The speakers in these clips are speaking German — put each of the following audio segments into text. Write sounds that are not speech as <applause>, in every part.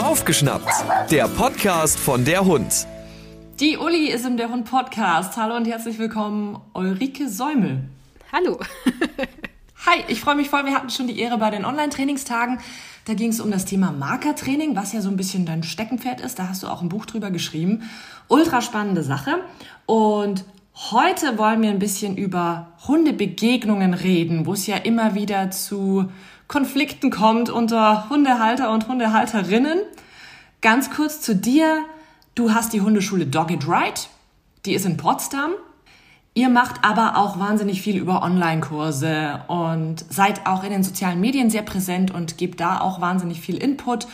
Aufgeschnappt, der Podcast von der Hund. Die Uli ist im Der Hund Podcast. Hallo und herzlich willkommen, Ulrike Säumel. Hallo. <laughs> Hi, ich freue mich voll. Wir hatten schon die Ehre bei den Online-Trainingstagen. Da ging es um das Thema Markertraining, was ja so ein bisschen dein Steckenpferd ist. Da hast du auch ein Buch drüber geschrieben. Ultra spannende Sache. Und heute wollen wir ein bisschen über Hundebegegnungen reden, wo es ja immer wieder zu Konflikten kommt unter Hundehalter und Hundehalterinnen. Ganz kurz zu dir. Du hast die Hundeschule Dog It Right. Die ist in Potsdam. Ihr macht aber auch wahnsinnig viel über Online-Kurse und seid auch in den sozialen Medien sehr präsent und gebt da auch wahnsinnig viel Input.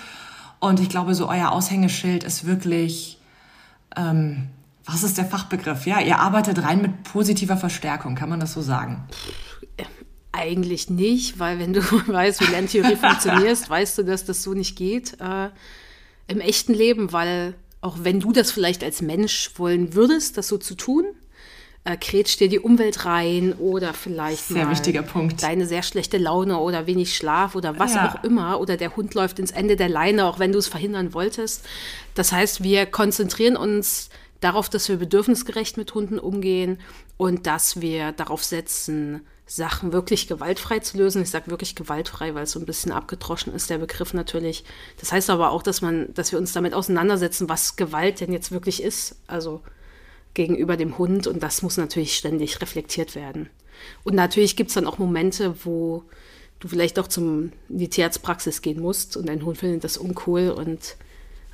Und ich glaube, so euer Aushängeschild ist wirklich, ähm, was ist der Fachbegriff? Ja, ihr arbeitet rein mit positiver Verstärkung, kann man das so sagen? Eigentlich nicht, weil wenn du <laughs> weißt, wie Lerntheorie <laughs> funktioniert, weißt du, dass das so nicht geht äh, im echten Leben, weil auch wenn du das vielleicht als Mensch wollen würdest, das so zu tun, äh, krätscht dir die Umwelt rein oder vielleicht sehr wichtiger Punkt. deine sehr schlechte Laune oder wenig Schlaf oder was ja. auch immer oder der Hund läuft ins Ende der Leine, auch wenn du es verhindern wolltest. Das heißt, wir konzentrieren uns darauf, dass wir bedürfnisgerecht mit Hunden umgehen und dass wir darauf setzen, Sachen wirklich gewaltfrei zu lösen. Ich sage wirklich gewaltfrei, weil es so ein bisschen abgedroschen ist, der Begriff natürlich. Das heißt aber auch, dass man, dass wir uns damit auseinandersetzen, was Gewalt denn jetzt wirklich ist, also gegenüber dem Hund. Und das muss natürlich ständig reflektiert werden. Und natürlich gibt es dann auch Momente, wo du vielleicht auch zum in die Tierarztpraxis gehen musst und dein Hund findet das uncool und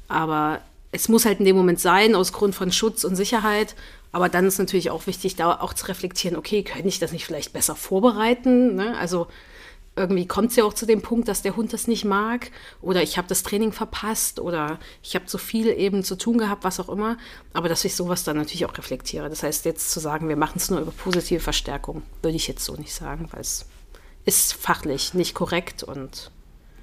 aber es muss halt in dem Moment sein, aus Grund von Schutz und Sicherheit. Aber dann ist natürlich auch wichtig, da auch zu reflektieren, okay, könnte ich das nicht vielleicht besser vorbereiten? Ne? Also irgendwie kommt es ja auch zu dem Punkt, dass der Hund das nicht mag oder ich habe das Training verpasst oder ich habe zu viel eben zu tun gehabt, was auch immer. Aber dass ich sowas dann natürlich auch reflektiere. Das heißt, jetzt zu sagen, wir machen es nur über positive Verstärkung, würde ich jetzt so nicht sagen, weil es ist fachlich nicht korrekt und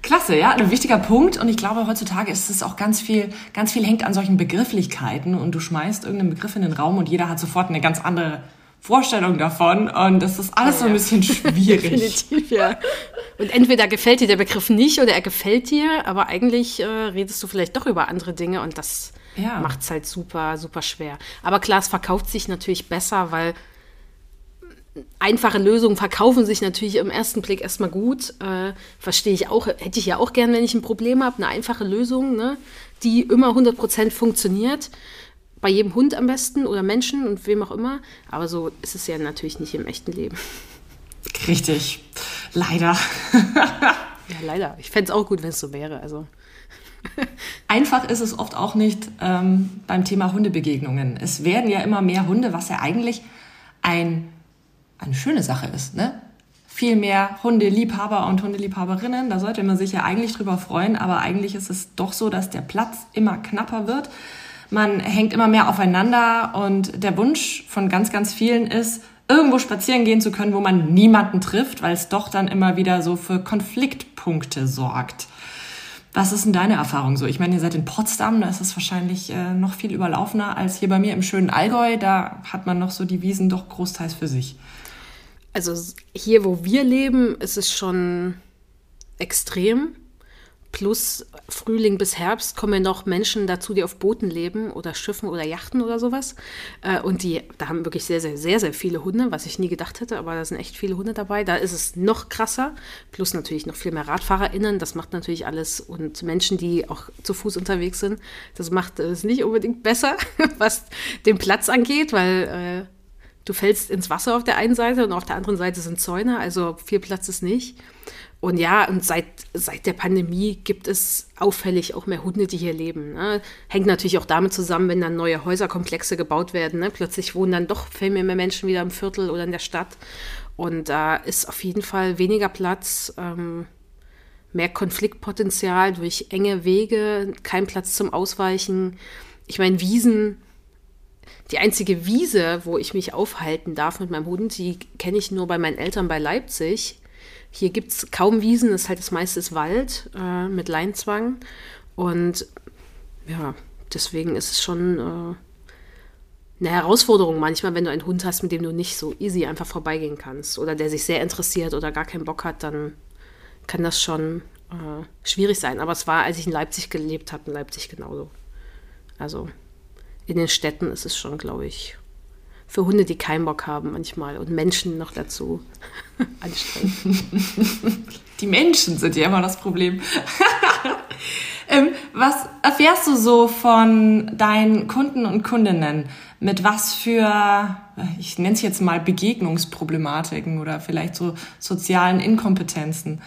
Klasse, ja, ein wichtiger Punkt. Und ich glaube, heutzutage ist es auch ganz viel, ganz viel hängt an solchen Begrifflichkeiten und du schmeißt irgendeinen Begriff in den Raum und jeder hat sofort eine ganz andere Vorstellung davon. Und das ist alles ja, so ein bisschen <laughs> schwierig. Definitiv, ja. Und entweder gefällt dir der Begriff nicht oder er gefällt dir, aber eigentlich äh, redest du vielleicht doch über andere Dinge und das ja. macht es halt super, super schwer. Aber klar, es verkauft sich natürlich besser, weil einfache Lösungen verkaufen sich natürlich im ersten Blick erstmal gut. Äh, verstehe ich auch, hätte ich ja auch gern, wenn ich ein Problem habe, eine einfache Lösung, ne, die immer 100% funktioniert. Bei jedem Hund am besten oder Menschen und wem auch immer. Aber so ist es ja natürlich nicht im echten Leben. Richtig. Leider. ja, leider. Ich fände es auch gut, wenn es so wäre. Also. Einfach ist es oft auch nicht ähm, beim Thema Hundebegegnungen. Es werden ja immer mehr Hunde, was ja eigentlich ein eine schöne Sache ist. Ne? Viel mehr Hundeliebhaber und Hundeliebhaberinnen, da sollte man sich ja eigentlich drüber freuen, aber eigentlich ist es doch so, dass der Platz immer knapper wird. Man hängt immer mehr aufeinander und der Wunsch von ganz, ganz vielen ist, irgendwo spazieren gehen zu können, wo man niemanden trifft, weil es doch dann immer wieder so für Konfliktpunkte sorgt. Was ist denn deine Erfahrung so? Ich meine, ihr seid in Potsdam, da ist es wahrscheinlich äh, noch viel überlaufener als hier bei mir im schönen Allgäu. Da hat man noch so die Wiesen doch großteils für sich also hier, wo wir leben, ist es schon extrem. Plus Frühling bis Herbst kommen noch Menschen dazu, die auf Booten leben oder Schiffen oder Yachten oder sowas. Äh, und die, da haben wirklich sehr, sehr, sehr, sehr viele Hunde, was ich nie gedacht hätte, aber da sind echt viele Hunde dabei. Da ist es noch krasser. Plus natürlich noch viel mehr RadfahrerInnen. Das macht natürlich alles. Und Menschen, die auch zu Fuß unterwegs sind, das macht es nicht unbedingt besser, <laughs> was den Platz angeht, weil äh, du fällst ins Wasser auf der einen Seite und auf der anderen Seite sind Zäune, also viel Platz ist nicht. Und ja, und seit, seit der Pandemie gibt es auffällig auch mehr Hunde, die hier leben. Ne? Hängt natürlich auch damit zusammen, wenn dann neue Häuserkomplexe gebaut werden. Ne? Plötzlich wohnen dann doch viel mehr Menschen wieder im Viertel oder in der Stadt. Und da ist auf jeden Fall weniger Platz, ähm, mehr Konfliktpotenzial durch enge Wege, kein Platz zum Ausweichen. Ich meine, Wiesen die einzige Wiese, wo ich mich aufhalten darf mit meinem Hund, die kenne ich nur bei meinen Eltern bei Leipzig. Hier gibt es kaum Wiesen, das ist halt das meiste ist Wald äh, mit Leinzwang. Und ja, deswegen ist es schon äh, eine Herausforderung manchmal, wenn du einen Hund hast, mit dem du nicht so easy einfach vorbeigehen kannst. Oder der sich sehr interessiert oder gar keinen Bock hat, dann kann das schon äh, schwierig sein. Aber es war, als ich in Leipzig gelebt habe, in Leipzig genauso. Also in den Städten ist es schon, glaube ich, für Hunde, die keinen Bock haben manchmal und Menschen noch dazu <laughs> anstrengend. Die Menschen sind ja immer das Problem. <laughs> ähm, was erfährst du so von deinen Kunden und Kundinnen? Mit was für, ich nenne es jetzt mal Begegnungsproblematiken oder vielleicht so sozialen Inkompetenzen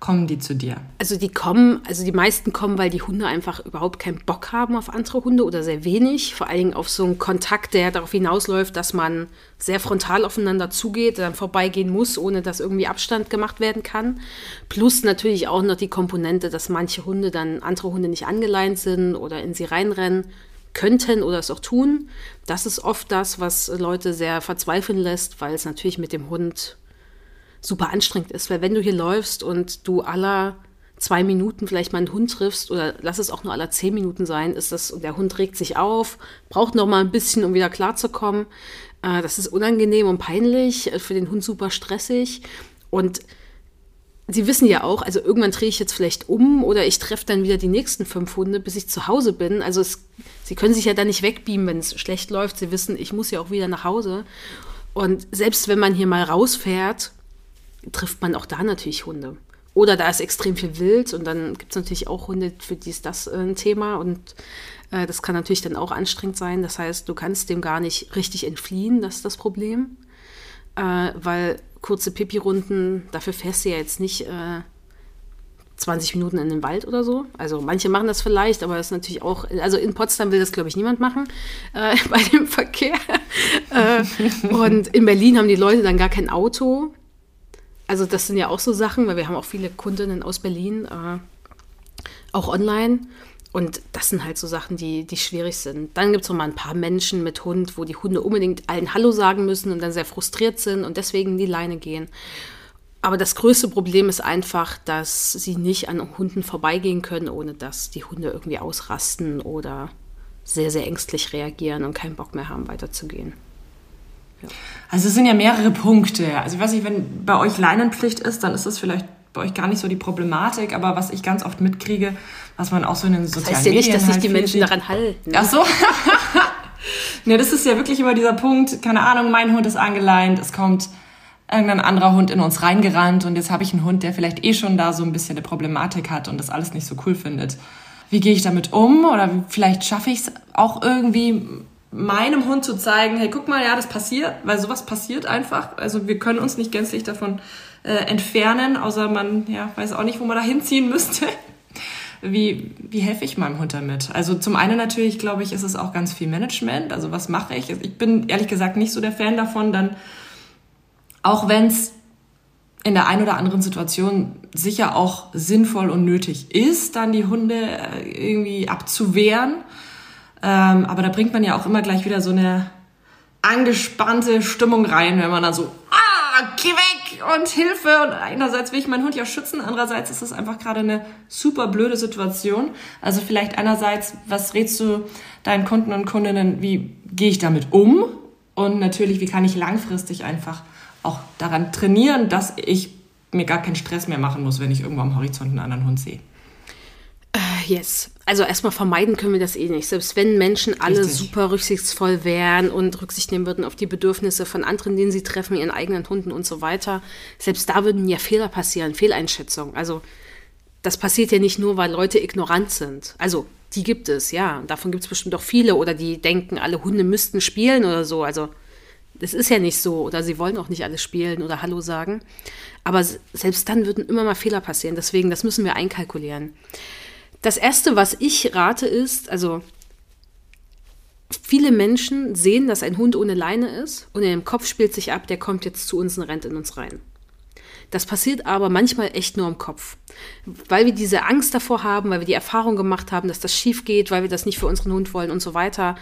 kommen die zu dir? Also die kommen, also die meisten kommen, weil die Hunde einfach überhaupt keinen Bock haben auf andere Hunde oder sehr wenig. Vor allen Dingen auf so einen Kontakt, der darauf hinausläuft, dass man sehr frontal aufeinander zugeht, dann vorbeigehen muss, ohne dass irgendwie Abstand gemacht werden kann. Plus natürlich auch noch die Komponente, dass manche Hunde dann andere Hunde nicht angeleint sind oder in sie reinrennen könnten oder es auch tun. Das ist oft das, was Leute sehr verzweifeln lässt, weil es natürlich mit dem Hund super anstrengend ist. Weil wenn du hier läufst und du aller zwei Minuten vielleicht mal einen Hund triffst oder lass es auch nur aller zehn Minuten sein, ist das, und der Hund regt sich auf, braucht noch mal ein bisschen, um wieder klarzukommen. Äh, das ist unangenehm und peinlich, äh, für den Hund super stressig. Und Sie wissen ja auch, also irgendwann drehe ich jetzt vielleicht um oder ich treffe dann wieder die nächsten fünf Hunde, bis ich zu Hause bin. Also es, Sie können sich ja da nicht wegbeamen, wenn es schlecht läuft. Sie wissen, ich muss ja auch wieder nach Hause. Und selbst wenn man hier mal rausfährt, trifft man auch da natürlich Hunde. Oder da ist extrem viel Wild und dann gibt es natürlich auch Hunde, für die ist das äh, ein Thema und äh, das kann natürlich dann auch anstrengend sein. Das heißt, du kannst dem gar nicht richtig entfliehen, das ist das Problem. Äh, weil kurze Pipi-Runden, dafür fährst du ja jetzt nicht äh, 20 Minuten in den Wald oder so. Also manche machen das vielleicht, aber das ist natürlich auch, also in Potsdam will das, glaube ich, niemand machen äh, <laughs> bei dem Verkehr. äh, und in Berlin haben die Leute dann gar kein Auto also das sind ja auch so Sachen, weil wir haben auch viele Kundinnen aus Berlin, äh, auch online. Und das sind halt so Sachen, die, die schwierig sind. Dann gibt es noch mal ein paar Menschen mit Hund, wo die Hunde unbedingt allen Hallo sagen müssen und dann sehr frustriert sind und deswegen in die Leine gehen. Aber das größte Problem ist einfach, dass sie nicht an Hunden vorbeigehen können, ohne dass die Hunde irgendwie ausrasten oder sehr, sehr ängstlich reagieren und keinen Bock mehr haben, weiterzugehen. Also es sind ja mehrere Punkte. Also ich weiß nicht, wenn bei euch Leinenpflicht ist, dann ist das vielleicht bei euch gar nicht so die Problematik, aber was ich ganz oft mitkriege, was man auch so in den sozialen das heißt ja nicht, dass sich halt die Menschen daran halten. Ach so. <laughs> ja, das ist ja wirklich immer dieser Punkt, keine Ahnung, mein Hund ist angeleint, es kommt irgendein anderer Hund in uns reingerannt und jetzt habe ich einen Hund, der vielleicht eh schon da so ein bisschen eine Problematik hat und das alles nicht so cool findet. Wie gehe ich damit um? Oder vielleicht schaffe ich es auch irgendwie meinem Hund zu zeigen, hey, guck mal, ja, das passiert, weil sowas passiert einfach. Also wir können uns nicht gänzlich davon äh, entfernen, außer man ja, weiß auch nicht, wo man da hinziehen müsste. <laughs> Wie, wie helfe ich meinem Hund damit? Also zum einen natürlich, glaube ich, ist es auch ganz viel Management. Also was mache ich? Ich bin ehrlich gesagt nicht so der Fan davon, dann auch wenn es in der einen oder anderen Situation sicher auch sinnvoll und nötig ist, dann die Hunde äh, irgendwie abzuwehren ähm, aber da bringt man ja auch immer gleich wieder so eine angespannte Stimmung rein, wenn man dann so, ah, geh weg und Hilfe. Und einerseits will ich meinen Hund ja schützen, andererseits ist es einfach gerade eine super blöde Situation. Also vielleicht einerseits, was rätst du deinen Kunden und Kundinnen, wie gehe ich damit um? Und natürlich, wie kann ich langfristig einfach auch daran trainieren, dass ich mir gar keinen Stress mehr machen muss, wenn ich irgendwo am Horizont einen anderen Hund sehe. Yes. Also erstmal vermeiden können wir das eh nicht. Selbst wenn Menschen alle Richtig. super rücksichtsvoll wären und Rücksicht nehmen würden auf die Bedürfnisse von anderen, denen sie treffen, ihren eigenen Hunden und so weiter, selbst da würden ja Fehler passieren, Fehleinschätzungen. Also das passiert ja nicht nur, weil Leute ignorant sind. Also die gibt es, ja. Davon gibt es bestimmt auch viele. Oder die denken, alle Hunde müssten spielen oder so. Also das ist ja nicht so. Oder sie wollen auch nicht alle spielen oder Hallo sagen. Aber selbst dann würden immer mal Fehler passieren. Deswegen, das müssen wir einkalkulieren. Das Erste, was ich rate, ist, also viele Menschen sehen, dass ein Hund ohne Leine ist und in dem Kopf spielt sich ab, der kommt jetzt zu uns und rennt in uns rein. Das passiert aber manchmal echt nur im Kopf. Weil wir diese Angst davor haben, weil wir die Erfahrung gemacht haben, dass das schief geht, weil wir das nicht für unseren Hund wollen und so weiter,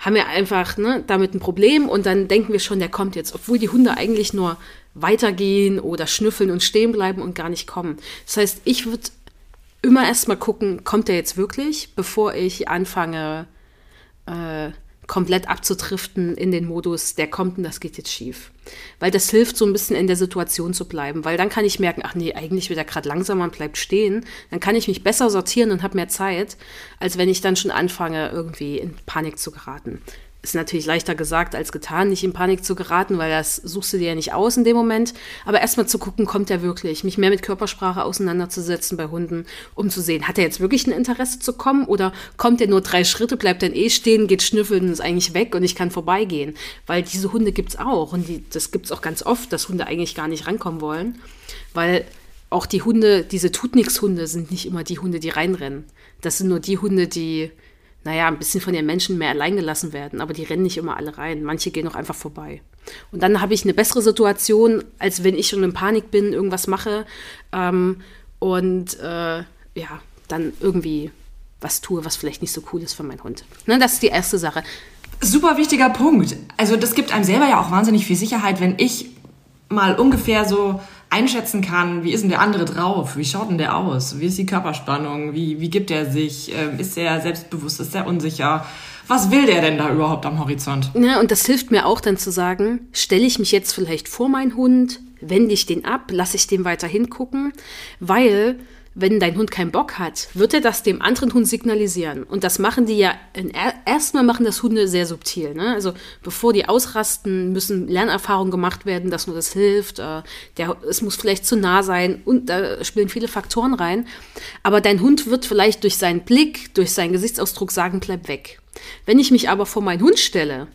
haben wir einfach ne, damit ein Problem und dann denken wir schon, der kommt jetzt, obwohl die Hunde eigentlich nur weitergehen oder schnüffeln und stehen bleiben und gar nicht kommen. Das heißt, ich würde immer erst mal gucken, kommt der jetzt wirklich, bevor ich anfange, äh, komplett abzutriften in den Modus, der kommt und das geht jetzt schief. Weil das hilft, so ein bisschen in der Situation zu bleiben. Weil dann kann ich merken, ach nee, eigentlich wird er gerade langsamer und bleibt stehen. Dann kann ich mich besser sortieren und habe mehr Zeit, als wenn ich dann schon anfange, irgendwie in Panik zu geraten ist natürlich leichter gesagt als getan, nicht in Panik zu geraten, weil das suchst du dir ja nicht aus in dem Moment. Aber erstmal zu gucken, kommt er wirklich, mich mehr mit Körpersprache auseinanderzusetzen bei Hunden, um zu sehen, hat er jetzt wirklich ein Interesse zu kommen oder kommt er nur drei Schritte, bleibt dann eh stehen, geht schnüffeln und ist eigentlich weg und ich kann vorbeigehen. Weil diese Hunde gibt es auch und die, das gibt es auch ganz oft, dass Hunde eigentlich gar nicht rankommen wollen, weil auch die Hunde, diese Tut-Nix-Hunde sind nicht immer die Hunde, die reinrennen. Das sind nur die Hunde, die naja, ein bisschen von den Menschen mehr allein gelassen werden, aber die rennen nicht immer alle rein. Manche gehen auch einfach vorbei. Und dann habe ich eine bessere Situation, als wenn ich schon in Panik bin, irgendwas mache ähm, und äh, ja, dann irgendwie was tue, was vielleicht nicht so cool ist für meinen Hund. Ne, das ist die erste Sache. Super wichtiger Punkt. Also das gibt einem selber ja auch wahnsinnig viel Sicherheit, wenn ich mal ungefähr so einschätzen kann, wie ist denn der andere drauf, wie schaut denn der aus, wie ist die Körperspannung, wie, wie gibt er sich, ähm, ist er selbstbewusst, ist er unsicher, was will der denn da überhaupt am Horizont? Ja, und das hilft mir auch dann zu sagen, stelle ich mich jetzt vielleicht vor meinen Hund, wende ich den ab, lasse ich den weiter hingucken, weil wenn dein Hund keinen Bock hat, wird er das dem anderen Hund signalisieren. Und das machen die ja, erstmal machen das Hunde sehr subtil. Ne? Also bevor die ausrasten, müssen Lernerfahrungen gemacht werden, dass nur das hilft. Äh, der, es muss vielleicht zu nah sein und da spielen viele Faktoren rein. Aber dein Hund wird vielleicht durch seinen Blick, durch seinen Gesichtsausdruck sagen, bleib weg. Wenn ich mich aber vor meinen Hund stelle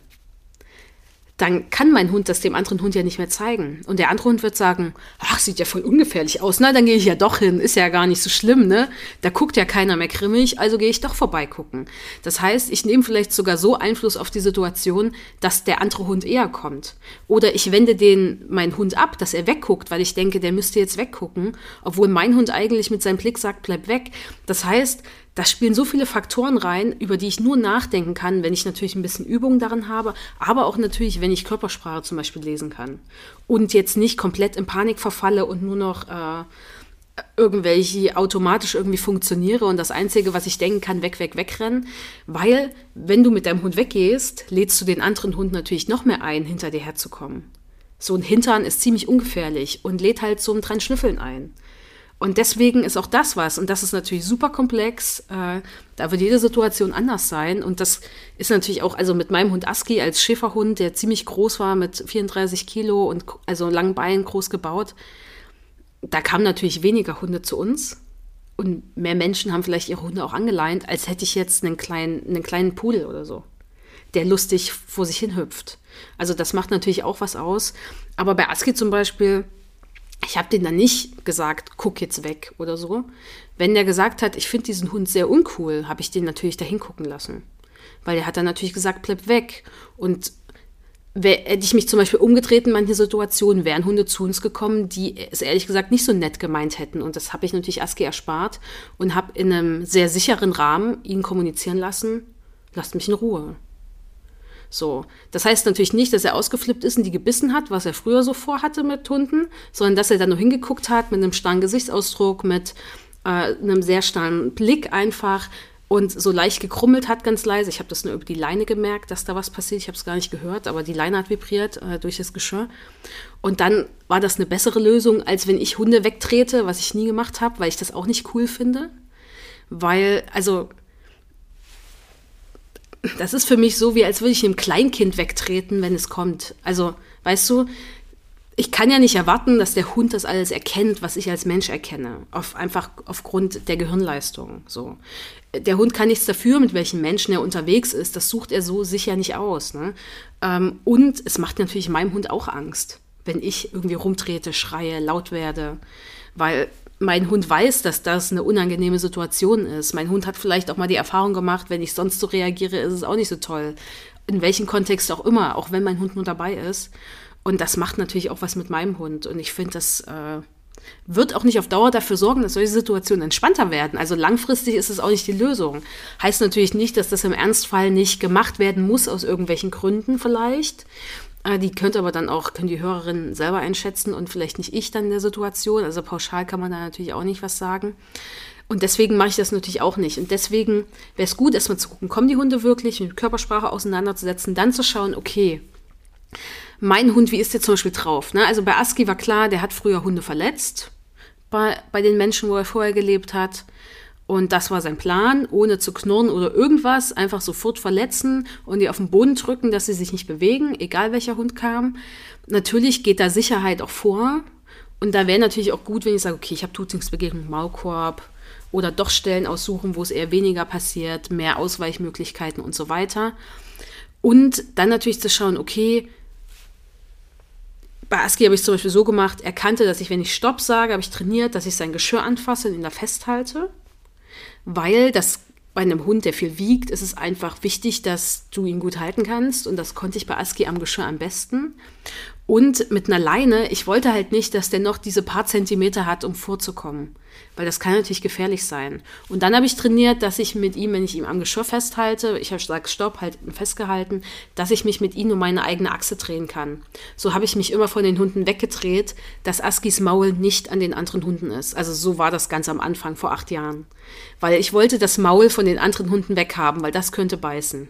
dann kann mein Hund das dem anderen Hund ja nicht mehr zeigen. Und der andere Hund wird sagen, ach, sieht ja voll ungefährlich aus. Na, dann gehe ich ja doch hin. Ist ja gar nicht so schlimm, ne? Da guckt ja keiner mehr grimmig, also gehe ich doch vorbeigucken. Das heißt, ich nehme vielleicht sogar so Einfluss auf die Situation, dass der andere Hund eher kommt. Oder ich wende den, meinen Hund ab, dass er wegguckt, weil ich denke, der müsste jetzt weggucken, obwohl mein Hund eigentlich mit seinem Blick sagt, bleib weg. Das heißt, da spielen so viele Faktoren rein, über die ich nur nachdenken kann, wenn ich natürlich ein bisschen Übung darin habe, aber auch natürlich, wenn ich Körpersprache zum Beispiel lesen kann. Und jetzt nicht komplett in Panik verfalle und nur noch äh, irgendwelche automatisch irgendwie funktioniere und das Einzige, was ich denken kann, weg, weg, wegrennen. Weil, wenn du mit deinem Hund weggehst, lädst du den anderen Hund natürlich noch mehr ein, hinter dir herzukommen. So ein Hintern ist ziemlich ungefährlich und lädt halt so ein dran Schnüffeln ein. Und deswegen ist auch das was, und das ist natürlich super komplex, äh, da wird jede Situation anders sein. Und das ist natürlich auch, also mit meinem Hund Aski als Schäferhund, der ziemlich groß war, mit 34 Kilo und also langen Beinen groß gebaut, da kamen natürlich weniger Hunde zu uns. Und mehr Menschen haben vielleicht ihre Hunde auch angeleint, als hätte ich jetzt einen kleinen, einen kleinen Pudel oder so, der lustig vor sich hin hüpft. Also das macht natürlich auch was aus. Aber bei Aski zum Beispiel, ich habe den dann nicht gesagt, guck jetzt weg oder so. Wenn der gesagt hat, ich finde diesen Hund sehr uncool, habe ich den natürlich dahin gucken lassen. Weil er hat dann natürlich gesagt, bleib weg. Und hätte ich mich zum Beispiel umgedreht in manchen Situationen, wären Hunde zu uns gekommen, die es ehrlich gesagt nicht so nett gemeint hätten. Und das habe ich natürlich Aski erspart und habe in einem sehr sicheren Rahmen ihn kommunizieren lassen, lasst mich in Ruhe. So. Das heißt natürlich nicht, dass er ausgeflippt ist und die gebissen hat, was er früher so vorhatte mit Hunden, sondern dass er dann nur hingeguckt hat mit einem starren Gesichtsausdruck, mit äh, einem sehr starren Blick einfach und so leicht gekrummelt hat, ganz leise. Ich habe das nur über die Leine gemerkt, dass da was passiert. Ich habe es gar nicht gehört, aber die Leine hat vibriert äh, durch das Geschirr. Und dann war das eine bessere Lösung, als wenn ich Hunde wegtrete, was ich nie gemacht habe, weil ich das auch nicht cool finde. Weil, also das ist für mich so, wie als würde ich einem Kleinkind wegtreten, wenn es kommt. Also, weißt du, ich kann ja nicht erwarten, dass der Hund das alles erkennt, was ich als Mensch erkenne. Auf, einfach aufgrund der Gehirnleistung. So. Der Hund kann nichts dafür, mit welchen Menschen er unterwegs ist. Das sucht er so sicher nicht aus. Ne? Ähm, und es macht natürlich meinem Hund auch Angst, wenn ich irgendwie rumtrete, schreie, laut werde. Weil mein Hund weiß, dass das eine unangenehme Situation ist. Mein Hund hat vielleicht auch mal die Erfahrung gemacht, wenn ich sonst so reagiere, ist es auch nicht so toll. In welchem Kontext auch immer, auch wenn mein Hund nur dabei ist. Und das macht natürlich auch was mit meinem Hund. Und ich finde, das äh, wird auch nicht auf Dauer dafür sorgen, dass solche Situationen entspannter werden. Also langfristig ist es auch nicht die Lösung. Heißt natürlich nicht, dass das im Ernstfall nicht gemacht werden muss, aus irgendwelchen Gründen vielleicht. Äh, die könnte aber dann auch, können die Hörerinnen selber einschätzen und vielleicht nicht ich dann in der Situation. Also pauschal kann man da natürlich auch nicht was sagen. Und deswegen mache ich das natürlich auch nicht. Und deswegen wäre es gut, erstmal zu gucken, kommen die Hunde wirklich, mit Körpersprache auseinanderzusetzen, dann zu schauen, okay, mein Hund, wie ist der zum Beispiel drauf? Ne? Also bei Aski war klar, der hat früher Hunde verletzt bei, bei den Menschen, wo er vorher gelebt hat. Und das war sein Plan, ohne zu knurren oder irgendwas, einfach sofort verletzen und die auf den Boden drücken, dass sie sich nicht bewegen, egal welcher Hund kam. Natürlich geht da Sicherheit auch vor. Und da wäre natürlich auch gut, wenn ich sage, okay, ich habe Tutingsbegegnung, Maulkorb oder doch Stellen aussuchen, wo es eher weniger passiert, mehr Ausweichmöglichkeiten und so weiter. Und dann natürlich zu schauen, okay, bei Aski habe ich es zum Beispiel so gemacht, er kannte, dass ich, wenn ich Stopp sage, habe ich trainiert, dass ich sein Geschirr anfasse und ihn da festhalte weil das bei einem Hund, der viel wiegt, ist es einfach wichtig, dass du ihn gut halten kannst. Und das konnte ich bei Aski am Geschirr am besten. Und mit einer Leine, ich wollte halt nicht, dass der noch diese paar Zentimeter hat, um vorzukommen. Weil das kann natürlich gefährlich sein. Und dann habe ich trainiert, dass ich mit ihm, wenn ich ihm am Geschirr festhalte, ich habe gesagt, stopp, halt festgehalten, dass ich mich mit ihm um meine eigene Achse drehen kann. So habe ich mich immer von den Hunden weggedreht, dass Askis Maul nicht an den anderen Hunden ist. Also so war das ganz am Anfang, vor acht Jahren. Weil ich wollte das Maul von den anderen Hunden weghaben, weil das könnte beißen.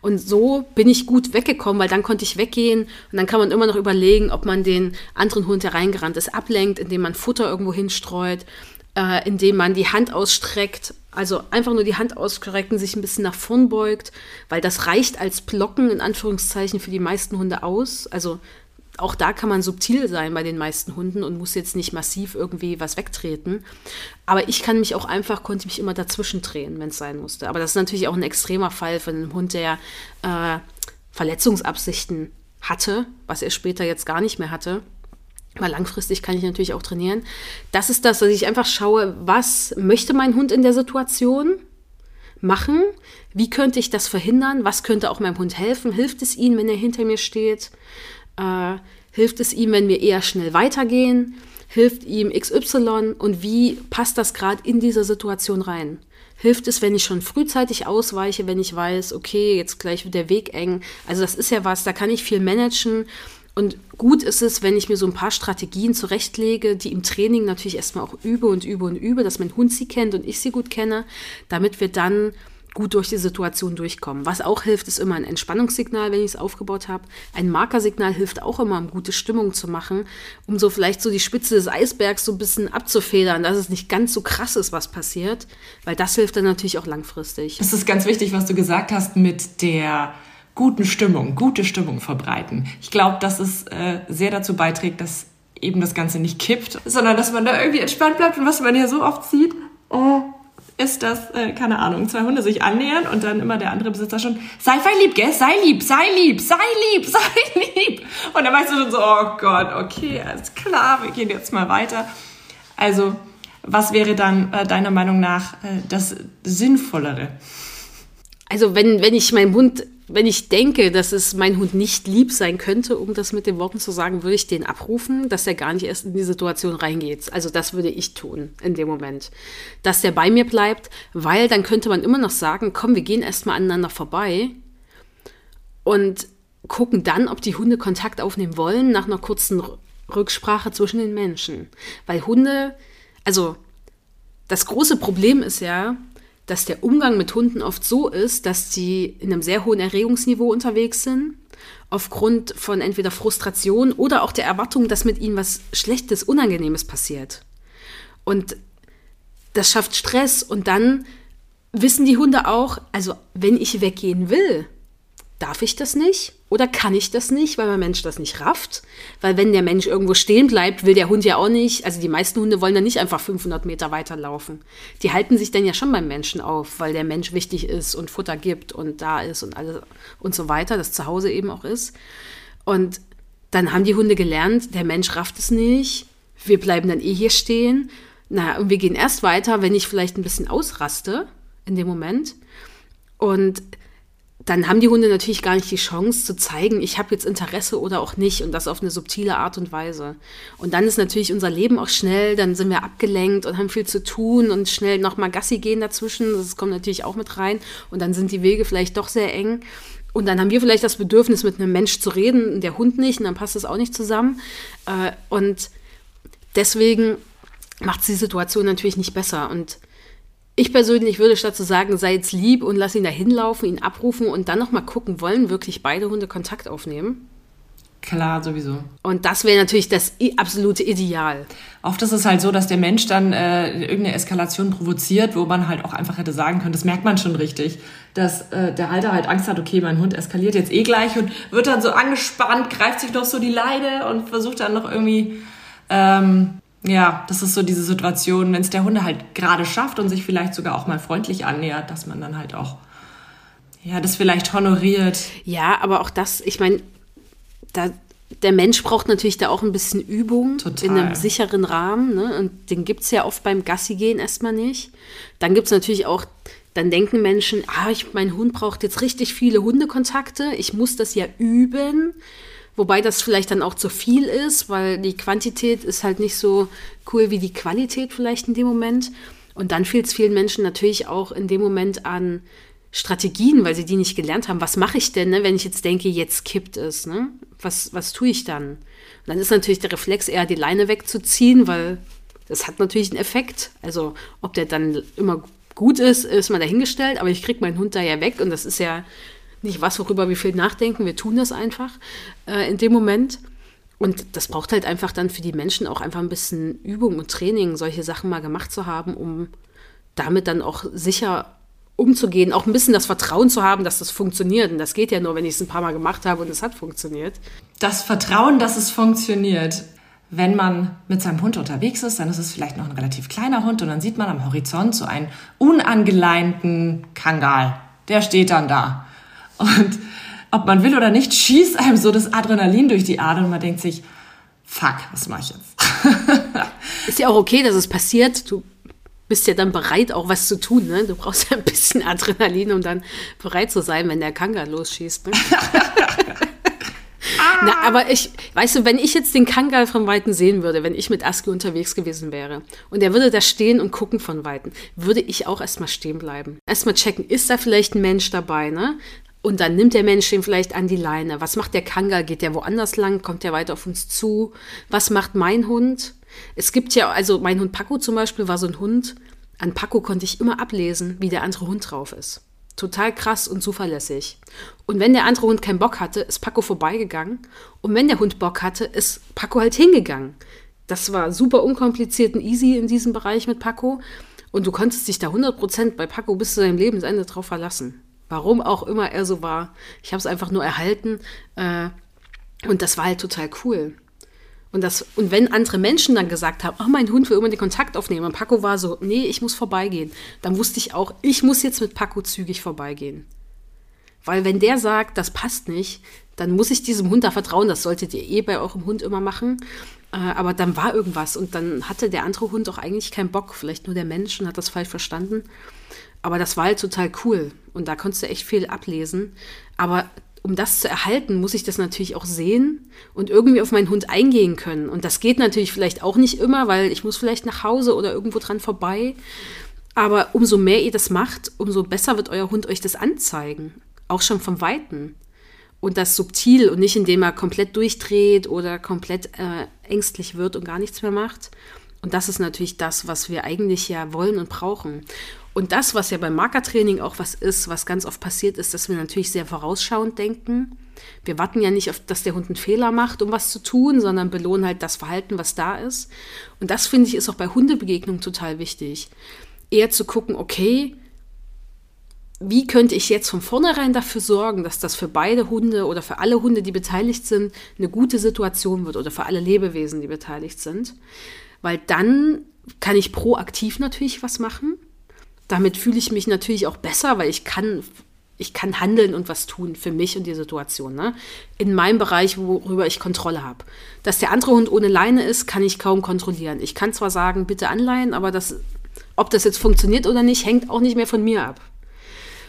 Und so bin ich gut weggekommen, weil dann konnte ich weggehen und dann kann man immer noch überlegen, ob man den anderen Hund, der reingerannt ist, ablenkt, indem man Futter irgendwo hinstreut, äh, indem man die Hand ausstreckt, also einfach nur die Hand ausstreckt und sich ein bisschen nach vorn beugt, weil das reicht als Blocken in Anführungszeichen für die meisten Hunde aus. Also auch da kann man subtil sein bei den meisten Hunden und muss jetzt nicht massiv irgendwie was wegtreten. Aber ich kann mich auch einfach, konnte mich immer dazwischen drehen, wenn es sein musste. Aber das ist natürlich auch ein extremer Fall von einem Hund, der äh, Verletzungsabsichten hatte, was er später jetzt gar nicht mehr hatte. Weil langfristig kann ich natürlich auch trainieren. Das ist das, dass ich einfach schaue, was möchte mein Hund in der Situation machen? Wie könnte ich das verhindern? Was könnte auch meinem Hund helfen? Hilft es ihm, wenn er hinter mir steht? Äh, hilft es ihm, wenn wir eher schnell weitergehen? Hilft ihm XY und wie passt das gerade in diese Situation rein? Hilft es, wenn ich schon frühzeitig ausweiche, wenn ich weiß, okay, jetzt gleich wird der Weg eng? Also das ist ja was, da kann ich viel managen. Und gut ist es, wenn ich mir so ein paar Strategien zurechtlege, die im Training natürlich erstmal auch übe und übe und übe, dass mein Hund sie kennt und ich sie gut kenne, damit wir dann gut durch die Situation durchkommen. Was auch hilft, ist immer ein Entspannungssignal, wenn ich es aufgebaut habe. Ein Markersignal hilft auch immer, um gute Stimmung zu machen, um so vielleicht so die Spitze des Eisbergs so ein bisschen abzufedern, dass es nicht ganz so krass ist, was passiert, weil das hilft dann natürlich auch langfristig. Es ist ganz wichtig, was du gesagt hast mit der guten Stimmung, gute Stimmung verbreiten. Ich glaube, dass es äh, sehr dazu beiträgt, dass eben das Ganze nicht kippt, sondern dass man da irgendwie entspannt bleibt und was man ja so oft sieht. Oh, ist, dass, äh, keine Ahnung, zwei Hunde sich annähern und dann immer der andere Besitzer schon, sei lieb, gell, sei lieb, sei lieb, sei lieb, <laughs> sei lieb. Und dann weißt du schon so, oh Gott, okay, alles klar, wir gehen jetzt mal weiter. Also, was wäre dann äh, deiner Meinung nach äh, das Sinnvollere? Also, wenn, wenn ich meinem Hund wenn ich denke, dass es mein Hund nicht lieb sein könnte, um das mit den Worten zu sagen, würde ich den abrufen, dass er gar nicht erst in die Situation reingeht. Also das würde ich tun in dem Moment. Dass der bei mir bleibt, weil dann könnte man immer noch sagen, komm, wir gehen erstmal aneinander vorbei und gucken dann, ob die Hunde Kontakt aufnehmen wollen nach einer kurzen Rücksprache zwischen den Menschen. Weil Hunde, also das große Problem ist ja, dass der Umgang mit Hunden oft so ist, dass sie in einem sehr hohen Erregungsniveau unterwegs sind, aufgrund von entweder Frustration oder auch der Erwartung, dass mit ihnen was Schlechtes, Unangenehmes passiert. Und das schafft Stress und dann wissen die Hunde auch, also wenn ich weggehen will, darf ich das nicht oder kann ich das nicht, weil mein Mensch das nicht rafft? Weil wenn der Mensch irgendwo stehen bleibt, will der Hund ja auch nicht, also die meisten Hunde wollen dann nicht einfach 500 Meter weiterlaufen. Die halten sich dann ja schon beim Menschen auf, weil der Mensch wichtig ist und Futter gibt und da ist und alles und so weiter, das zu Hause eben auch ist. Und dann haben die Hunde gelernt, der Mensch rafft es nicht, wir bleiben dann eh hier stehen. Na, und wir gehen erst weiter, wenn ich vielleicht ein bisschen ausraste in dem Moment. Und dann haben die Hunde natürlich gar nicht die Chance zu zeigen, ich habe jetzt Interesse oder auch nicht und das auf eine subtile Art und Weise. Und dann ist natürlich unser Leben auch schnell, dann sind wir abgelenkt und haben viel zu tun und schnell nochmal Gassi gehen dazwischen, das kommt natürlich auch mit rein und dann sind die Wege vielleicht doch sehr eng. Und dann haben wir vielleicht das Bedürfnis, mit einem Mensch zu reden, der Hund nicht, und dann passt das auch nicht zusammen. Äh, und deswegen macht es die Situation natürlich nicht besser. Und Ich persönlich würde statt zu sagen, sei jetzt lieb und lass ihn da hinlaufen, ihn abrufen und dann nochmal gucken, wollen wirklich beide Hunde Kontakt aufnehmen? Klar, sowieso. Und das wäre natürlich das absolute Ideal. Oft ist es halt so, dass der Mensch dann äh, irgendeine Eskalation provoziert, wo man halt auch einfach hätte sagen können, das merkt man schon richtig, dass äh, der Halter halt Angst hat, okay, mein Hund eskaliert jetzt eh gleich und wird dann so angespannt, greift sich noch so die Leine und versucht dann noch irgendwie, ähm, ja, das ist so diese Situation, wenn es der Hunde halt gerade schafft und sich vielleicht sogar auch mal freundlich annähert, dass man dann halt auch ja, das vielleicht honoriert. Ja, aber auch das, ich meine, da, der Mensch braucht natürlich da auch ein bisschen Übung Total. in einem sicheren Rahmen. Ne? Und den gibt es ja oft beim Gassi gehen erstmal nicht. Dann gibt es natürlich auch, dann denken Menschen, ah, ich, mein Hund braucht jetzt richtig viele Hundekontakte, ich muss das ja üben. Wobei das vielleicht dann auch zu viel ist, weil die Quantität ist halt nicht so cool wie die Qualität vielleicht in dem Moment. Und dann fehlt es vielen Menschen natürlich auch in dem Moment an Strategien, weil sie die nicht gelernt haben. Was mache ich denn, ne, wenn ich jetzt denke, jetzt kippt es? Ne? Was, was tue ich dann? Und dann ist natürlich der Reflex eher, die Leine wegzuziehen, weil das hat natürlich einen Effekt. Also ob der dann immer gut ist, ist mal dahingestellt, aber ich kriege meinen Hund da ja weg und das ist ja nicht was, worüber wir viel nachdenken. Wir tun das einfach äh, in dem Moment. Und das braucht halt einfach dann für die Menschen auch einfach ein bisschen Übung und Training, solche Sachen mal gemacht zu haben, um damit dann auch sicher umzugehen, auch ein bisschen das Vertrauen zu haben, dass das funktioniert. Und das geht ja nur, wenn ich es ein paar Mal gemacht habe und es hat funktioniert. Das Vertrauen, dass es funktioniert. Wenn man mit seinem Hund unterwegs ist, dann ist es vielleicht noch ein relativ kleiner Hund und dann sieht man am Horizont so einen unangeleinten Kangal. Der steht dann da. Und ob man will oder nicht, schießt einem so das Adrenalin durch die Adern und man denkt sich, fuck, was mache ich jetzt? <laughs> ist ja auch okay, dass es passiert. Du bist ja dann bereit, auch was zu tun. Ne? Du brauchst ja ein bisschen Adrenalin, um dann bereit zu sein, wenn der Kanga losschießt. Ne? <laughs> Na, aber ich, weißt du, wenn ich jetzt den Kangal von Weitem sehen würde, wenn ich mit Aski unterwegs gewesen wäre und er würde da stehen und gucken von Weitem, würde ich auch erstmal stehen bleiben. Erstmal checken, ist da vielleicht ein Mensch dabei, ne? Und dann nimmt der Mensch den vielleicht an die Leine. Was macht der Kangal? Geht der woanders lang? Kommt der weiter auf uns zu? Was macht mein Hund? Es gibt ja, also mein Hund Paco zum Beispiel war so ein Hund. An Paco konnte ich immer ablesen, wie der andere Hund drauf ist. Total krass und zuverlässig. Und wenn der andere Hund keinen Bock hatte, ist Paco vorbeigegangen. Und wenn der Hund Bock hatte, ist Paco halt hingegangen. Das war super unkompliziert und easy in diesem Bereich mit Paco. Und du konntest dich da 100% bei Paco bis zu deinem Lebensende drauf verlassen. Warum auch immer er so war. Ich habe es einfach nur erhalten. Äh, und das war halt total cool. Und, das, und wenn andere Menschen dann gesagt haben, oh, mein Hund will immer den Kontakt aufnehmen, und Paco war so, nee, ich muss vorbeigehen, dann wusste ich auch, ich muss jetzt mit Paco zügig vorbeigehen. Weil wenn der sagt, das passt nicht, dann muss ich diesem Hund da vertrauen, das solltet ihr eh bei eurem Hund immer machen. Äh, aber dann war irgendwas und dann hatte der andere Hund auch eigentlich keinen Bock, vielleicht nur der Mensch und hat das falsch verstanden. Aber das war halt total cool und da konntest du echt viel ablesen. Aber um das zu erhalten, muss ich das natürlich auch sehen und irgendwie auf meinen Hund eingehen können. Und das geht natürlich vielleicht auch nicht immer, weil ich muss vielleicht nach Hause oder irgendwo dran vorbei. Aber umso mehr ihr das macht, umso besser wird euer Hund euch das anzeigen. Auch schon vom Weiten. Und das subtil und nicht indem er komplett durchdreht oder komplett äh, ängstlich wird und gar nichts mehr macht. Und das ist natürlich das, was wir eigentlich ja wollen und brauchen. Und das, was ja beim Markertraining auch was ist, was ganz oft passiert ist, dass wir natürlich sehr vorausschauend denken. Wir warten ja nicht auf, dass der Hund einen Fehler macht, um was zu tun, sondern belohnen halt das Verhalten, was da ist. Und das finde ich ist auch bei Hundebegegnungen total wichtig. Eher zu gucken, okay, wie könnte ich jetzt von vornherein dafür sorgen, dass das für beide Hunde oder für alle Hunde, die beteiligt sind, eine gute Situation wird oder für alle Lebewesen, die beteiligt sind. Weil dann kann ich proaktiv natürlich was machen damit fühle ich mich natürlich auch besser, weil ich kann, ich kann handeln und was tun für mich und die Situation. Ne? In meinem Bereich, worüber ich Kontrolle habe. Dass der andere Hund ohne Leine ist, kann ich kaum kontrollieren. Ich kann zwar sagen, bitte anleihen, aber das, ob das jetzt funktioniert oder nicht, hängt auch nicht mehr von mir ab.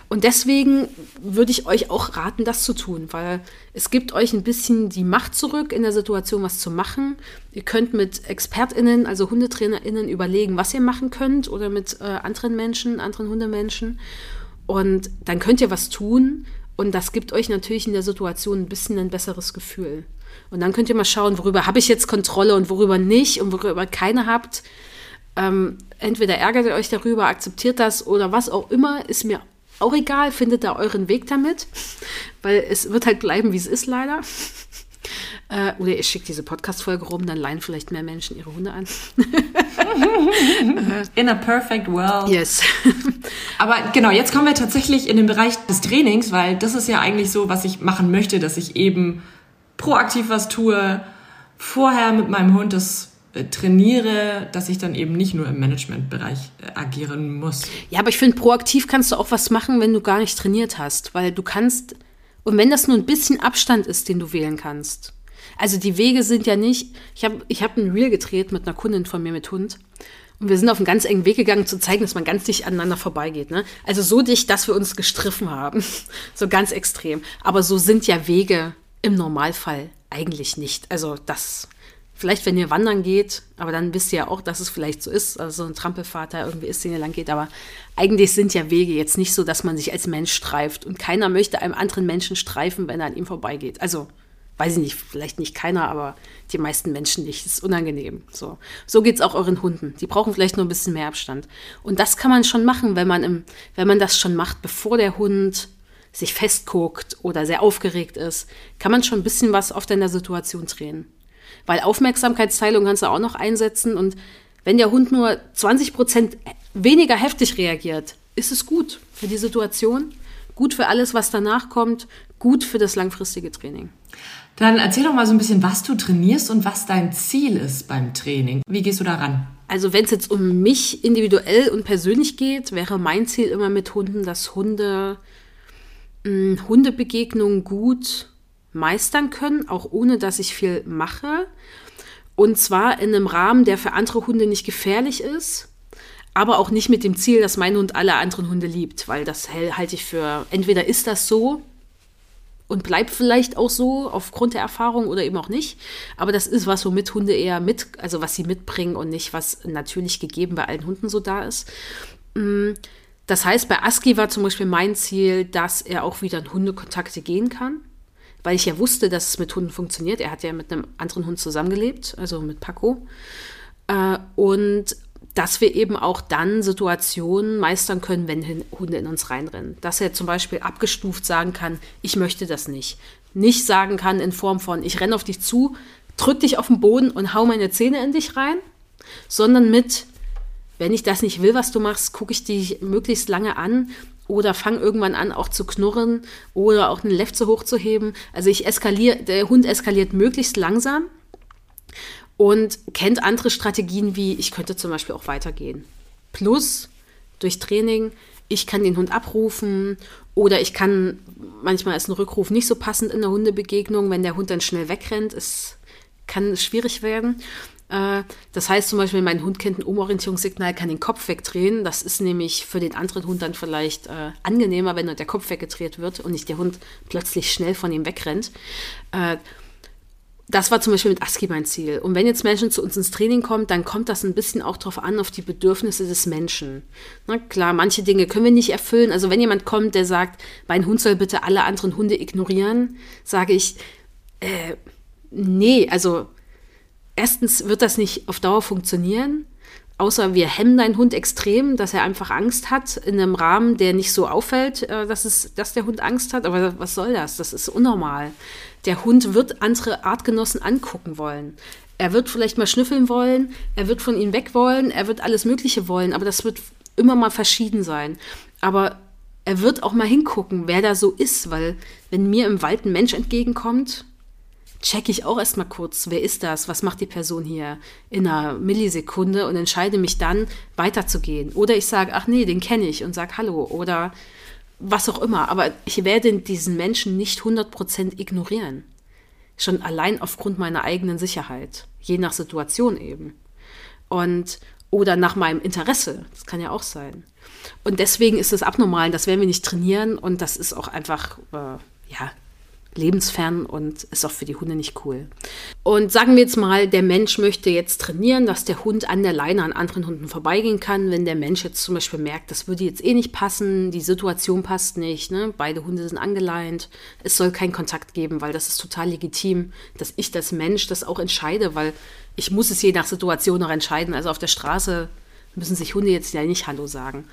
Und deswegen würde ich euch auch raten, das zu tun, weil es gibt euch ein bisschen die Macht zurück, in der Situation was zu machen. Ihr könnt mit ExpertInnen, also HundetrainerInnen, überlegen, was ihr machen könnt oder mit äh, anderen Menschen, anderen Hundemenschen. Und dann könnt ihr was tun und das gibt euch natürlich in der Situation ein bisschen ein besseres Gefühl. Und dann könnt ihr mal schauen, worüber habe ich jetzt Kontrolle und worüber nicht und worüber keine habt Ähm, entweder ärgert ihr euch darüber, akzeptiert das oder was auch immer, ist mir auch egal, findet da euren Weg damit, weil es wird halt bleiben, wie es ist leider. Äh, oder ihr schickt diese Podcast-Folge rum, dann leihen vielleicht mehr Menschen ihre Hunde an. <laughs> In a perfect world. Yes. Aber genau, jetzt kommen wir tatsächlich in den Bereich des Trainings, weil das ist ja eigentlich so, was ich machen möchte, dass ich eben proaktiv was tue, vorher mit meinem Hund das trainiere, dass ich dann eben nicht nur im Managementbereich äh, agieren muss. Ja, aber ich finde, proaktiv kannst du auch was machen, wenn du gar nicht trainiert hast, weil du kannst, und wenn das nur ein bisschen Abstand ist, den du wählen kannst. Also die Wege sind ja nicht, ich habe ich hab ein Reel gedreht mit einer Kundin von mir mit Hund. Und wir sind auf einen ganz engen Weg gegangen, zu zeigen, dass man ganz dicht aneinander vorbeigeht. Ne? Also so dicht, dass wir uns gestriffen haben. <laughs> so ganz extrem. Aber so sind ja Wege im Normalfall eigentlich nicht. Also das, vielleicht wenn ihr wandern geht, aber dann wisst ihr ja auch, dass es vielleicht so ist, also so ein Trampelfahrt da irgendwie ist, den ihr lang geht. Aber eigentlich sind ja Wege jetzt nicht so, dass man sich als Mensch streift. Und keiner möchte einem anderen Menschen streifen, wenn er an ihm vorbeigeht. Also weiß ich nicht, vielleicht nicht keiner, aber die meisten Menschen nicht. Das ist unangenehm. So, so geht es auch euren Hunden. Die brauchen vielleicht nur ein bisschen mehr Abstand. Und das kann man schon machen, wenn man, im, wenn man das schon macht, bevor der Hund sich festguckt oder sehr aufgeregt ist, kann man schon ein bisschen was auf deiner Situation drehen. Weil Aufmerksamkeitsteilung kannst du auch noch einsetzen und wenn der Hund nur 20 Prozent weniger heftig reagiert, ist es gut für die Situation, gut für alles, was danach kommt, gut für das langfristige Training. Dann erzähl doch mal so ein bisschen, was du trainierst und was dein Ziel ist beim Training. Wie gehst du daran? Also wenn es jetzt um mich individuell und persönlich geht, wäre mein Ziel immer mit Hunden, dass Hunde Hundebegegnungen gut meistern können, auch ohne dass ich viel mache. Und zwar in einem Rahmen, der für andere Hunde nicht gefährlich ist, aber auch nicht mit dem Ziel, dass mein Hund alle anderen Hunde liebt, weil das halte ich für, entweder ist das so, und bleibt vielleicht auch so aufgrund der Erfahrung oder eben auch nicht. Aber das ist was, womit Hunde eher mit, also was sie mitbringen und nicht, was natürlich gegeben bei allen Hunden so da ist. Mm, das heißt, bei Aski war zum Beispiel mein Ziel, dass er auch wieder in Hundekontakte gehen kann, weil ich ja wusste, dass es mit Hunden funktioniert. Er hat ja mit einem anderen Hund zusammengelebt, also mit Paco. Äh, und dass wir eben auch dann Situationen meistern können, wenn Hunde in uns reinrennen. Dass er zum Beispiel abgestuft sagen kann, ich möchte das nicht. Nicht sagen kann in Form von, ich renne auf dich zu, drück dich auf den Boden und hau meine Zähne in dich rein, sondern mit, wenn ich das nicht will, was du machst, gucke ich dich möglichst lange an oder fang irgendwann an, auch zu knurren oder auch eine Lefze hochzuheben. Also ich eskaliere, der Hund eskaliert möglichst langsam und kennt andere Strategien wie, ich könnte zum Beispiel auch weitergehen. Plus durch Training, ich kann den Hund abrufen oder ich kann, manchmal ist ein Rückruf nicht so passend in der Hundebegegnung, wenn der Hund dann schnell wegrennt, es kann schwierig werden. Äh, das heißt zum Beispiel, mein Hund kennt ein Umorientierungssignal, kann den Kopf wegdrehen. Das ist nämlich für den anderen Hund dann vielleicht äh, angenehmer, wenn der Kopf weggedreht wird und nicht der Hund plötzlich schnell von ihm wegrennt. Äh, das war zum Beispiel mit ASCII mein Ziel. Und wenn jetzt Menschen zu uns ins Training kommen, dann kommt das ein bisschen auch darauf an, auf die Bedürfnisse des Menschen. Na klar, manche Dinge können wir nicht erfüllen. Also wenn jemand kommt, der sagt, mein Hund soll bitte alle anderen Hunde ignorieren, sage ich, äh, nee, also erstens wird das nicht auf Dauer funktionieren. Außer wir hemmen deinen Hund extrem, dass er einfach Angst hat, in einem Rahmen, der nicht so auffällt, äh, dass, es, dass der Hund Angst hat. Aber was soll das? Das ist unnormal. Der Hund wird andere Artgenossen angucken wollen. Er wird vielleicht mal schnüffeln wollen, er wird von ihnen weg wollen, er wird alles Mögliche wollen, aber das wird immer mal verschieden sein. Aber er wird auch mal hingucken, wer da so ist, weil wenn mir im Wald ein Mensch entgegenkommt, checke ich auch erstmal kurz, wer ist das, was macht die Person hier in einer Millisekunde und entscheide mich dann weiterzugehen. Oder ich sage, ach nee, den kenne ich und sage Hallo oder was auch immer. Aber ich werde diesen Menschen nicht 100% ignorieren. Schon allein aufgrund meiner eigenen Sicherheit. Je nach Situation eben. Und, oder nach meinem Interesse. Das kann ja auch sein. Und deswegen ist es abnormal, das werden wir nicht trainieren und das ist auch einfach, äh, ja, lebensfern und ist auch für die Hunde nicht cool. Und sagen wir jetzt mal, der Mensch möchte jetzt trainieren, dass der Hund an der Leine an anderen Hunden vorbeigehen kann. Wenn der Mensch jetzt zum Beispiel merkt, das würde jetzt eh nicht passen, die Situation passt nicht, ne? beide Hunde sind angeleint, es soll keinen Kontakt geben, weil das ist total legitim, dass ich das Mensch das auch entscheide, weil ich muss es je nach Situation noch entscheiden. Also auf der Straße müssen sich Hunde jetzt ja nicht Hallo sagen.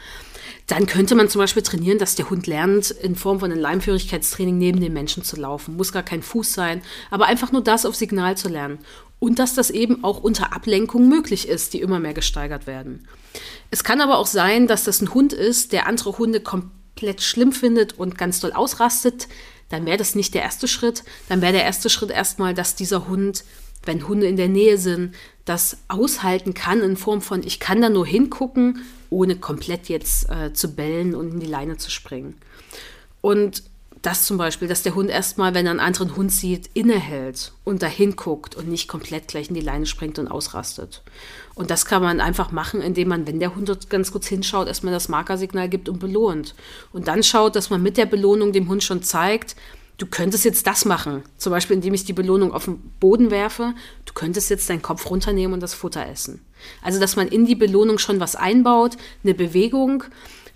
Dann könnte man zum Beispiel trainieren, dass der Hund lernt, in Form von einem Leimführigkeitstraining neben dem Menschen zu laufen. Muss gar kein Fuß sein, aber einfach nur das auf Signal zu lernen. Und dass das eben auch unter Ablenkung möglich ist, die immer mehr gesteigert werden. Es kann aber auch sein, dass das ein Hund ist, der andere Hunde komplett schlimm findet und ganz doll ausrastet. Dann wäre das nicht der erste Schritt. Dann wäre der erste Schritt erstmal, dass dieser Hund wenn Hunde in der Nähe sind, das aushalten kann in Form von, ich kann da nur hingucken, ohne komplett jetzt äh, zu bellen und in die Leine zu springen. Und das zum Beispiel, dass der Hund erstmal, wenn er einen anderen Hund sieht, innehält und da hinguckt und nicht komplett gleich in die Leine springt und ausrastet. Und das kann man einfach machen, indem man, wenn der Hund ganz kurz hinschaut, erstmal das Markersignal gibt und belohnt. Und dann schaut, dass man mit der Belohnung dem Hund schon zeigt, du könntest jetzt das machen. Zum Beispiel, indem ich die Belohnung auf den Boden werfe. Du könntest jetzt deinen Kopf runternehmen und das Futter essen. Also, dass man in die Belohnung schon was einbaut, eine Bewegung,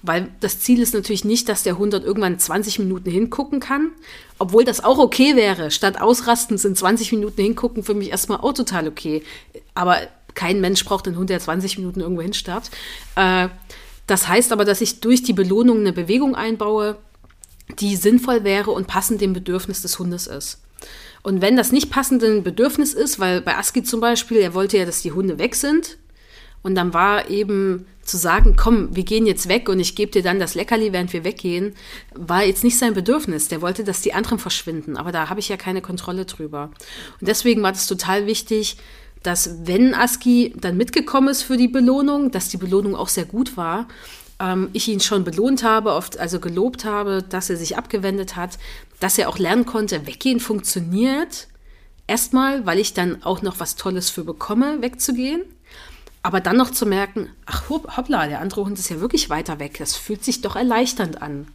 weil das Ziel ist natürlich nicht, dass der Hund dort irgendwann 20 Minuten hingucken kann, obwohl das auch okay wäre. Statt ausrasten sind 20 Minuten hingucken für mich erstmal auch total okay. Aber kein Mensch braucht einen Hund, der 20 Minuten irgendwo hinstarrt. Äh, das heißt aber, dass ich durch die Belohnung eine Bewegung einbaue, die sinnvoll wäre und passend dem Bedürfnis des Hundes ist. Und wenn das nicht passend dem Bedürfnis ist, weil bei Aski zum Beispiel, er wollte ja, dass die Hunde weg sind, und dann war eben zu sagen, komm, wir gehen jetzt weg und ich gebe dir dann das Leckerli, während wir weggehen, war jetzt nicht sein Bedürfnis. Der wollte, dass die anderen verschwinden, aber da habe ich ja keine Kontrolle drüber. Und deswegen war das total wichtig, dass wenn Aski dann mitgekommen ist für die Belohnung, dass die Belohnung auch sehr gut war ähm, ich ihn schon belohnt habe, oft also gelobt habe, dass er sich abgewendet hat, dass er auch lernen konnte, weggehen funktioniert. Erstmal, weil ich dann auch noch was Tolles für bekomme, wegzugehen. Aber dann noch zu merken, ach hoppla, der andere Hund ist ja wirklich weiter weg. Das fühlt sich doch erleichternd an.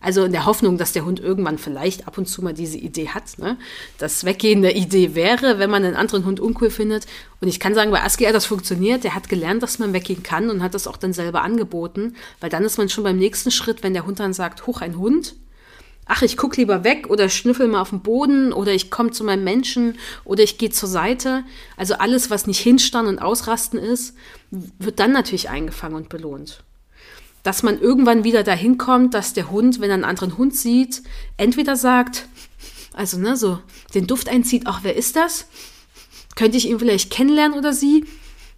Also in der Hoffnung, dass der Hund irgendwann vielleicht ab und zu mal diese Idee hat. Ne? Das Weggehen der Idee wäre, wenn man einen anderen Hund uncool findet. Und ich kann sagen, bei Aski hat das funktioniert. Der hat gelernt, dass man weggehen kann und hat das auch dann selber angeboten. Weil dann ist man schon beim nächsten Schritt, wenn der Hund dann sagt, hoch ein Hund. Ach, ich gucke lieber weg oder schnüffel mal auf den Boden oder ich komme zu meinem Menschen oder ich gehe zur Seite. Also alles, was nicht hinstarren und ausrasten ist, wird dann natürlich eingefangen und belohnt dass man irgendwann wieder dahin kommt, dass der Hund, wenn er einen anderen Hund sieht, entweder sagt, also ne, so den Duft einzieht, ach, wer ist das? Könnte ich ihn vielleicht kennenlernen oder sie?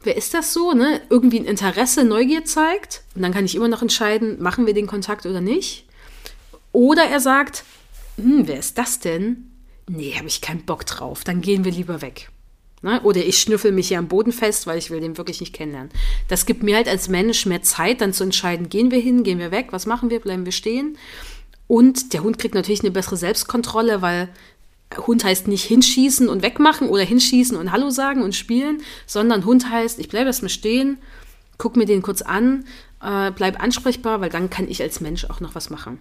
Wer ist das so? Ne? Irgendwie ein Interesse, Neugier zeigt. Und dann kann ich immer noch entscheiden, machen wir den Kontakt oder nicht. Oder er sagt, hm, wer ist das denn? Nee, habe ich keinen Bock drauf. Dann gehen wir lieber weg. Ne? Oder ich schnüffel mich hier am Boden fest, weil ich will den wirklich nicht kennenlernen. Das gibt mir halt als Mensch mehr Zeit, dann zu entscheiden, gehen wir hin, gehen wir weg, was machen wir, bleiben wir stehen. Und der Hund kriegt natürlich eine bessere Selbstkontrolle, weil Hund heißt nicht hinschießen und wegmachen oder hinschießen und Hallo sagen und spielen, sondern Hund heißt, ich bleibe erstmal stehen, guck mir den kurz an, äh, bleib ansprechbar, weil dann kann ich als Mensch auch noch was machen.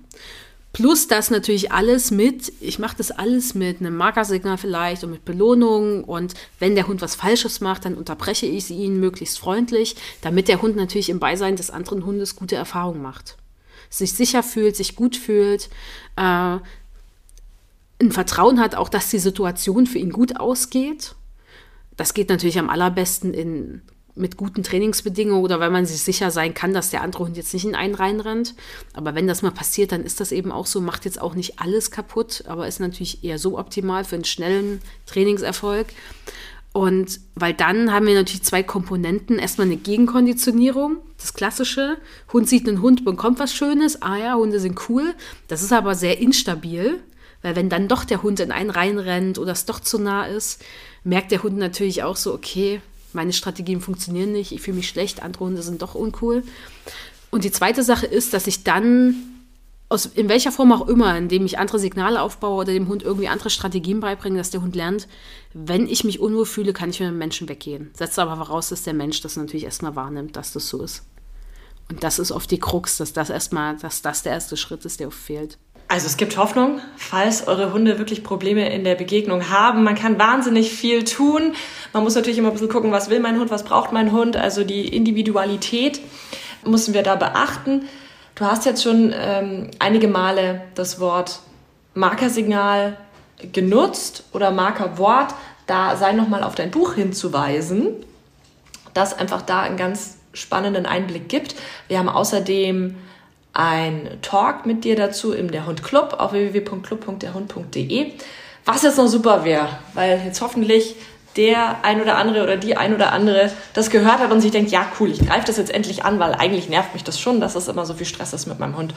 Plus das natürlich alles mit, ich mache das alles mit einem Markersignal vielleicht und mit Belohnung. Und wenn der Hund was Falsches macht, dann unterbreche ich ihn möglichst freundlich, damit der Hund natürlich im Beisein des anderen Hundes gute Erfahrungen macht. Sich sicher fühlt, sich gut fühlt, äh, ein Vertrauen hat, auch dass die Situation für ihn gut ausgeht. Das geht natürlich am allerbesten in mit guten Trainingsbedingungen oder weil man sich sicher sein kann, dass der andere Hund jetzt nicht in einen reinrennt. Aber wenn das mal passiert, dann ist das eben auch so, macht jetzt auch nicht alles kaputt, aber ist natürlich eher so optimal für einen schnellen Trainingserfolg. Und weil dann haben wir natürlich zwei Komponenten. Erstmal eine Gegenkonditionierung, das klassische. Hund sieht einen Hund, bekommt was Schönes. Ah ja, Hunde sind cool. Das ist aber sehr instabil, weil wenn dann doch der Hund in einen reinrennt oder es doch zu nah ist, merkt der Hund natürlich auch so, okay, meine Strategien funktionieren nicht, ich fühle mich schlecht, andere Hunde sind doch uncool. Und die zweite Sache ist, dass ich dann aus in welcher Form auch immer, indem ich andere Signale aufbaue oder dem Hund irgendwie andere Strategien beibringe, dass der Hund lernt, wenn ich mich unwohl fühle, kann ich mit dem Menschen weggehen. Setzt aber voraus, dass der Mensch das natürlich erstmal wahrnimmt, dass das so ist. Und das ist oft die Krux, dass das erstmal, dass das der erste Schritt ist, der oft fehlt. Also es gibt Hoffnung, falls eure Hunde wirklich Probleme in der Begegnung haben. Man kann wahnsinnig viel tun. Man muss natürlich immer ein bisschen gucken, was will mein Hund, was braucht mein Hund. Also die Individualität müssen wir da beachten. Du hast jetzt schon ähm, einige Male das Wort Markersignal genutzt oder Markerwort. Da sei nochmal auf dein Buch hinzuweisen, das einfach da einen ganz spannenden Einblick gibt. Wir haben außerdem ein Talk mit dir dazu im Der Hund Club auf www.club.derhund.de. Was jetzt noch super wäre, weil jetzt hoffentlich der ein oder andere oder die ein oder andere das gehört hat und sich denkt, ja cool, ich greife das jetzt endlich an, weil eigentlich nervt mich das schon, dass es immer so viel Stress ist mit meinem Hund.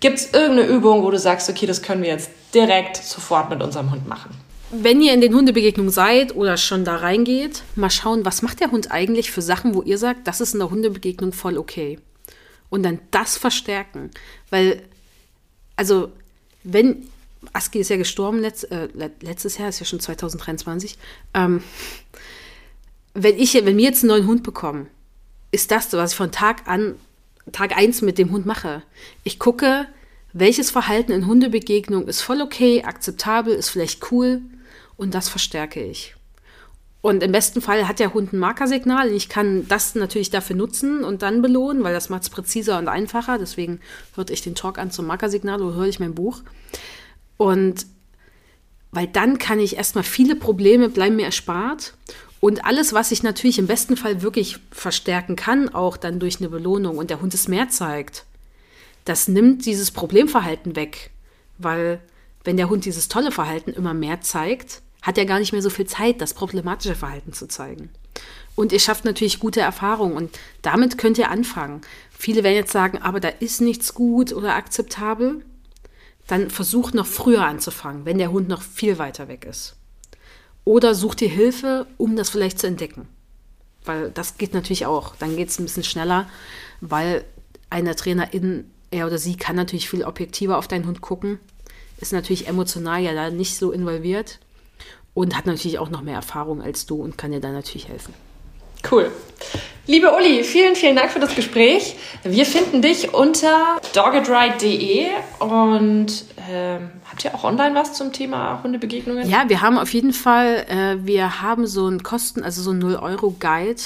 Gibt es irgendeine Übung, wo du sagst, okay, das können wir jetzt direkt sofort mit unserem Hund machen? Wenn ihr in den Hundebegegnungen seid oder schon da reingeht, mal schauen, was macht der Hund eigentlich für Sachen, wo ihr sagt, das ist in der Hundebegegnung voll okay und dann das verstärken. Weil, also, wenn, Aski ist ja gestorben letzt, äh, letztes Jahr, ist ja schon 2023, ähm, wenn ich, wenn wir jetzt einen neuen Hund bekommen, ist das, was ich von Tag an, Tag 1 mit dem Hund mache. Ich gucke, welches Verhalten in Hundebegegnung ist voll okay, akzeptabel, ist vielleicht cool und das verstärke ich. Und im besten Fall hat der Hund ein Markersignal. Ich kann das natürlich dafür nutzen und dann belohnen, weil das macht es präziser und einfacher. Deswegen hörte ich den Talk an zum Markersignal oder höre ich mein Buch. Und weil dann kann ich erstmal viele Probleme bleiben mir erspart. Und alles, was ich natürlich im besten Fall wirklich verstärken kann, auch dann durch eine Belohnung und der Hund es mehr zeigt, das nimmt dieses Problemverhalten weg. Weil wenn der Hund dieses tolle Verhalten immer mehr zeigt, hat er gar nicht mehr so viel Zeit, das problematische Verhalten zu zeigen. Und ihr schafft natürlich gute Erfahrungen und damit könnt ihr anfangen. Viele werden jetzt sagen, aber da ist nichts gut oder akzeptabel. Dann versucht noch früher anzufangen, wenn der Hund noch viel weiter weg ist. Oder sucht ihr Hilfe, um das vielleicht zu entdecken. Weil das geht natürlich auch. Dann geht es ein bisschen schneller, weil eine Trainerin, er oder sie, kann natürlich viel objektiver auf deinen Hund gucken. Ist natürlich emotional ja da nicht so involviert und hat natürlich auch noch mehr Erfahrung als du und kann dir dann natürlich helfen. Cool. Liebe Uli, vielen, vielen Dank für das Gespräch. Wir finden dich unter doggedride.de und ähm, habt ihr auch online was zum Thema Hundebegegnungen? Ja, wir haben auf jeden Fall, äh, wir haben so einen Kosten, also so einen 0-Euro-Guide,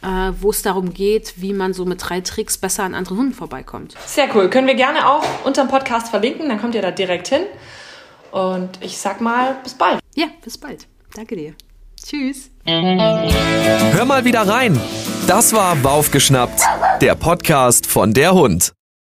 äh, wo es darum geht, wie man so mit drei Tricks besser an anderen Hunden vorbeikommt. Sehr cool. Können wir gerne auch unter dem Podcast verlinken, dann kommt ihr da direkt hin. Und ich sag mal, bis bald. Ja, bis bald. Danke dir. Tschüss. Hör mal wieder rein. Das war Baufgeschnappt, der Podcast von der Hund.